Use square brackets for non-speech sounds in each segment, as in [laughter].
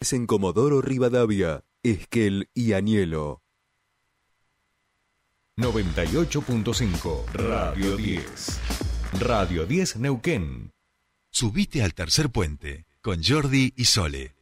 en Comodoro Rivadavia, Esquel y Anielo. 98.5 Radio 10. Radio 10 Neuquén. Subite al tercer puente con Jordi y Sole.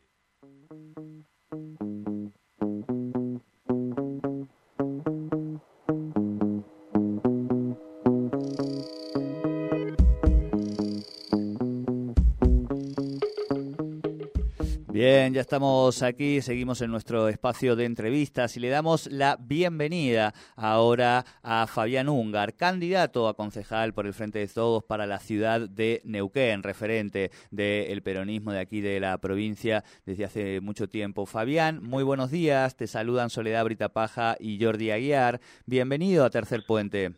Ya estamos aquí, seguimos en nuestro espacio de entrevistas y le damos la bienvenida ahora a Fabián Ungar, candidato a concejal por el Frente de Todos para la ciudad de Neuquén, referente del peronismo de aquí de la provincia desde hace mucho tiempo. Fabián, muy buenos días, te saludan Soledad Britapaja y Jordi Aguiar. Bienvenido a Tercer Puente.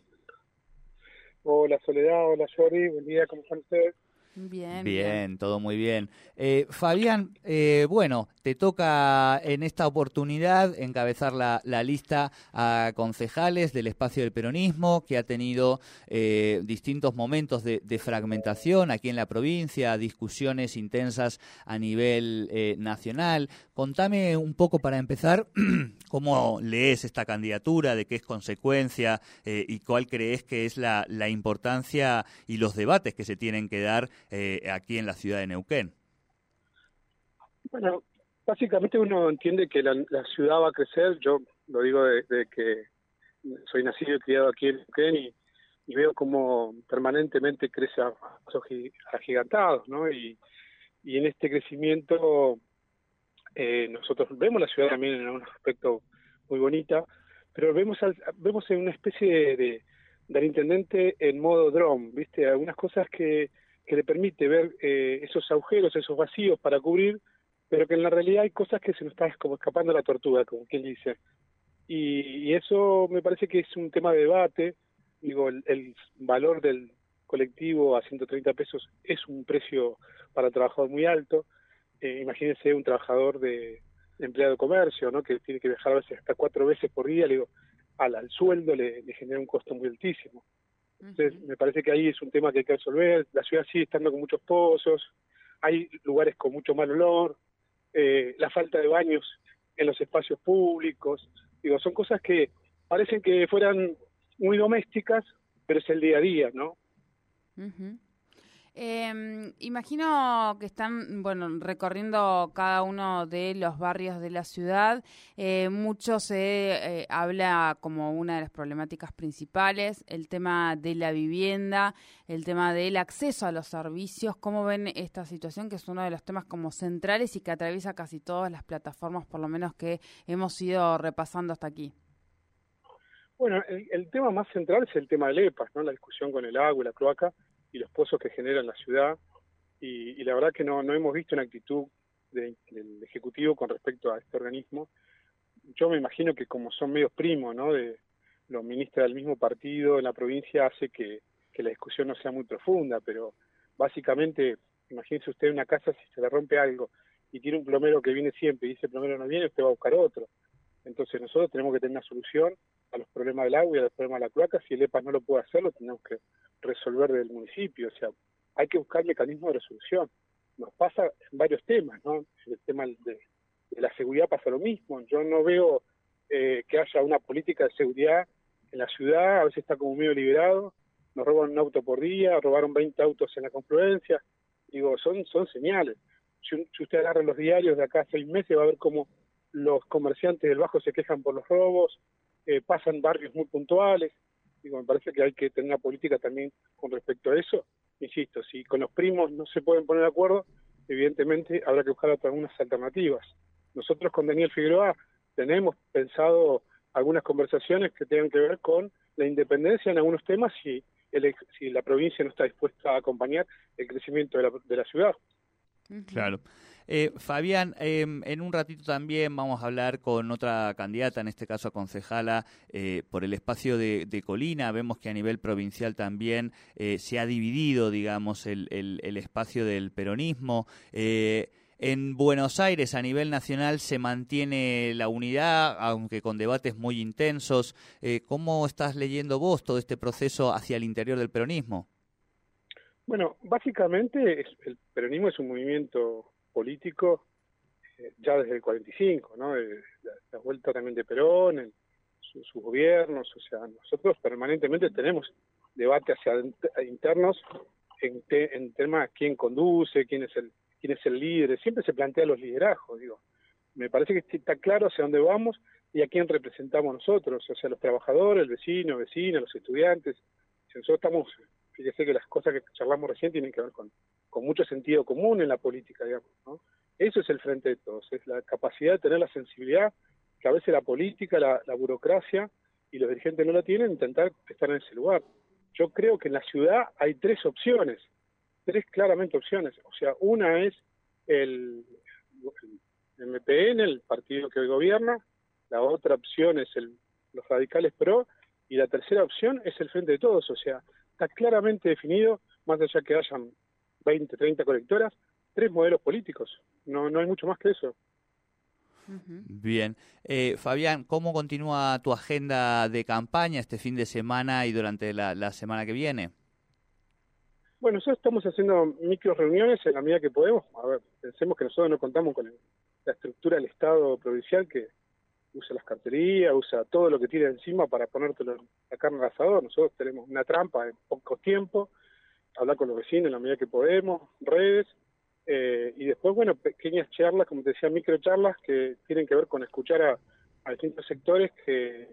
Hola Soledad, hola Jordi, buen día, ¿cómo están ustedes? Bien, bien, todo muy bien. Eh, Fabián, eh, bueno, te toca en esta oportunidad encabezar la, lista a concejales del espacio del peronismo, que ha tenido eh, distintos momentos de, fragmentación aquí en la provincia, discusiones intensas a nivel nacional. Contame un poco para empezar [clears throat] cómo lees esta candidatura, de qué es consecuencia y cuál crees que es la, la importancia y los debates que se tienen que dar eh, aquí en la ciudad de Neuquén? Bueno, básicamente uno entiende que la, ciudad va a crecer. Yo lo digo desde que soy nacido y criado aquí en Neuquén y, veo como permanentemente crece a pasos agigantados, ¿no? Y, y en este crecimiento eh, nosotros vemos la ciudad también en un aspecto muy bonita, pero vemos vemos en una especie de, del intendente en modo drone, ¿viste? Algunas cosas que que le permite ver eh, esos agujeros, esos vacíos para cubrir, pero que en la realidad hay cosas que se nos está como escapando a la tortuga, como quien dice. Y, eso me parece que es un tema de debate. Digo, el, valor del colectivo a 130 pesos es un precio para el trabajador muy alto. Eh, imagínense un trabajador de, empleado de comercio, ¿no? que tiene que viajar a veces hasta cuatro veces por día, le digo, al, al sueldo le genera un costo muy altísimo. Entonces, me parece que ahí es un tema que hay que resolver. La ciudad sigue estando con muchos pozos, hay lugares con mucho mal olor, eh, la falta de baños en los espacios públicos. Digo, son cosas que parecen que fueran muy domésticas, pero es el día a día, ¿no? Eh, imagino que están, bueno, recorriendo cada uno de los barrios de la ciudad. Eh, mucho se eh, habla como una de las problemáticas principales, el tema de la vivienda, el tema del acceso a los servicios. ¿Cómo ven esta situación, que es uno de los temas como centrales y que atraviesa casi todas las plataformas, por lo menos que hemos ido repasando hasta aquí? Bueno, el, el tema más central es el tema del EPAS, ¿no? La discusión con el agua y la cloaca y los pozos que generan la ciudad. Y, la verdad que no, no hemos visto una actitud del Ejecutivo con respecto a este organismo. Yo me imagino que como son medios primos, ¿no? De los ministros del mismo partido en la provincia hace que, la discusión no sea muy profunda, pero básicamente, imagínese usted una casa si se le rompe algo y tiene un plomero que viene siempre y dice el plomero no viene, usted va a buscar otro. Entonces nosotros tenemos que tener una solución a los problemas del agua y a los problemas de la cloaca. Si el EPA no lo puede hacer, lo tenemos que resolver del municipio. O sea, hay que buscar mecanismos de resolución. Nos pasa en varios temas, ¿no? El tema de, la seguridad pasa lo mismo. Yo no veo eh, que haya una política de seguridad en la ciudad, a veces está como medio liberado. Nos roban un auto por día, robaron 20 autos en la confluencia. Digo, son, son señales. Si, si usted agarra los diarios de acá a seis meses, va a ver cómo los comerciantes del Bajo se quejan por los robos, eh, pasan barrios muy puntuales. Digo, me parece que hay que tener una política también con respecto a eso. Insisto, si con los primos no se pueden poner de acuerdo, evidentemente habrá que buscar algunas alternativas. Nosotros con Daniel Figueroa tenemos pensado algunas conversaciones que tengan que ver con la independencia en algunos temas si, el, si la provincia no está dispuesta a acompañar el crecimiento de la, de la ciudad. Claro. Eh, Fabián, em, en un ratito también vamos a hablar con otra candidata, en este caso a concejala, eh, por el espacio de, Colina. Vemos que a nivel provincial también eh, se ha dividido, digamos, el, espacio del peronismo. En Buenos Aires, a nivel nacional, se mantiene la unidad, aunque con debates muy intensos. ¿Cómo estás leyendo vos todo este proceso hacia el interior del peronismo? Bueno, básicamente el peronismo es un movimiento político eh, ya desde el 45, ¿no? la, vuelta también de Perón, en sus gobiernos, o sea, nosotros permanentemente tenemos debate hacia internos en, en temas quién conduce, quién es el quién es el líder, siempre se plantea los liderazgos, digo. Me parece que está claro hacia dónde vamos y a quién representamos nosotros, o sea, los trabajadores, el vecino, vecina, los estudiantes. Si nosotros estamos, fíjese que las cosas que charlamos recién tienen que ver con, con mucho sentido común en la política, digamos, ¿no? Eso es el frente de todos, es la capacidad de tener la sensibilidad que a veces la política, la, la burocracia y los dirigentes no la tienen, intentar estar en ese lugar. Yo creo que en la ciudad hay tres opciones, tres claramente opciones. O sea, una es el, MPN, el partido que hoy gobierna, la otra opción es el, los radicales pro y la tercera opción es el frente de todos. O sea, está claramente definido, más allá que hayan 20, 30 colectoras, tres modelos políticos. No, no hay mucho más que eso. Bien. Eh, Fabián, ¿cómo continúa tu agenda de campaña este fin de semana y durante la, semana que viene? Bueno, nosotros estamos haciendo micro reuniones en la medida que podemos. A ver, pensemos que nosotros no contamos con la estructura del Estado provincial que usa las carterías, usa todo lo que tiene encima para ponerte la carne al asador. Nosotros tenemos una trampa en poco tiempo, hablar con los vecinos en la medida que podemos, redes, eh, y después, bueno, pequeñas charlas, como te decía, micro charlas que tienen que ver con escuchar a, distintos sectores que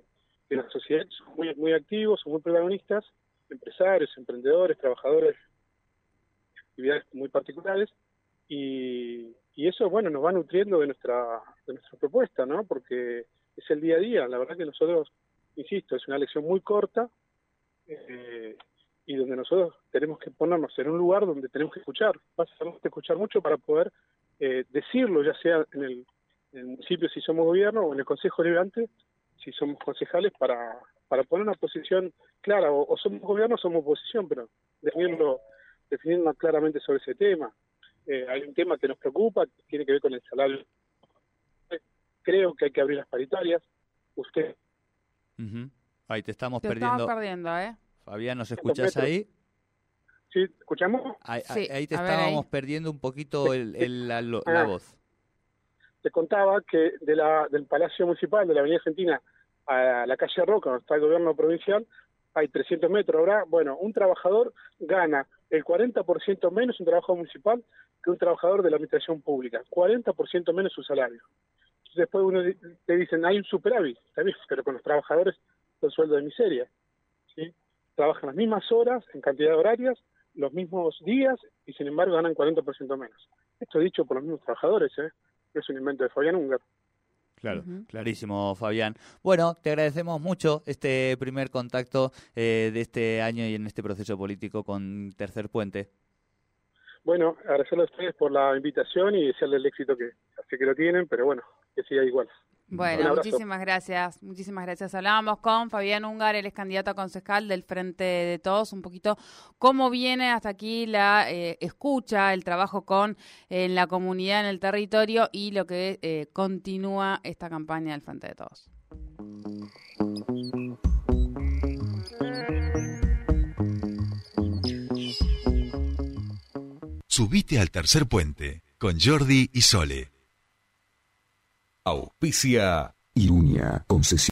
de la sociedad son muy, muy activos, son muy protagonistas, empresarios, emprendedores, trabajadores, actividades muy particulares, y, y eso, bueno, nos va nutriendo de nuestra, de nuestra propuesta, ¿no? Porque es el día a día, la verdad que nosotros, insisto, es una lección muy corta, eh, y donde nosotros tenemos que ponernos en un lugar donde tenemos que escuchar, básicamente escuchar mucho para poder eh, decirlo, ya sea en el, municipio si somos gobierno o en el Consejo Liberante si somos concejales, para, para poner una posición clara, o, somos gobierno o somos oposición, pero definirlo, definirlo claramente sobre ese tema. Eh, hay un tema que nos preocupa, que tiene que ver con el salario. Creo que hay que abrir las paritarias. Usted. Ahí te estamos perdiendo. Estamos perdiendo, ¿eh? Fabián, ¿nos escuchás ahí? Sí, ¿escuchamos? Ahí, te estábamos perdiendo un poquito el, la, ah. voz. Te contaba que de la, del Palacio Municipal de la Avenida Argentina a la calle Roca, donde está el gobierno provincial, hay 300 metros. Ahora, bueno, un trabajador gana el 40% menos un trabajo municipal que un trabajador de la administración pública. 40% menos su salario. Después uno te dicen, hay un superávit, pero con los trabajadores el sueldo de miseria trabajan las mismas horas, en cantidad de horarias, los mismos días y sin embargo ganan 40% menos. Esto dicho por los mismos trabajadores, ¿eh? es un invento de Fabián Ungar. Claro, clarísimo, Fabián. Bueno, te agradecemos mucho este primer contacto eh, de este año y en este proceso político con Tercer Puente. Bueno, agradecerle a ustedes por la invitación y desearle el éxito que sé que lo tienen, pero bueno, que siga igual. Bueno, muchísimas gracias, muchísimas gracias. Hablábamos con Fabián Ungar, el es candidato a concejal del Frente de Todos, un poquito cómo viene hasta aquí la eh, escucha, el trabajo con en la comunidad, en el territorio y lo que eh, continúa esta campaña del Frente de Todos. Subite al tercer puente con Jordi y Sole. Auspicia Irunia, concesión.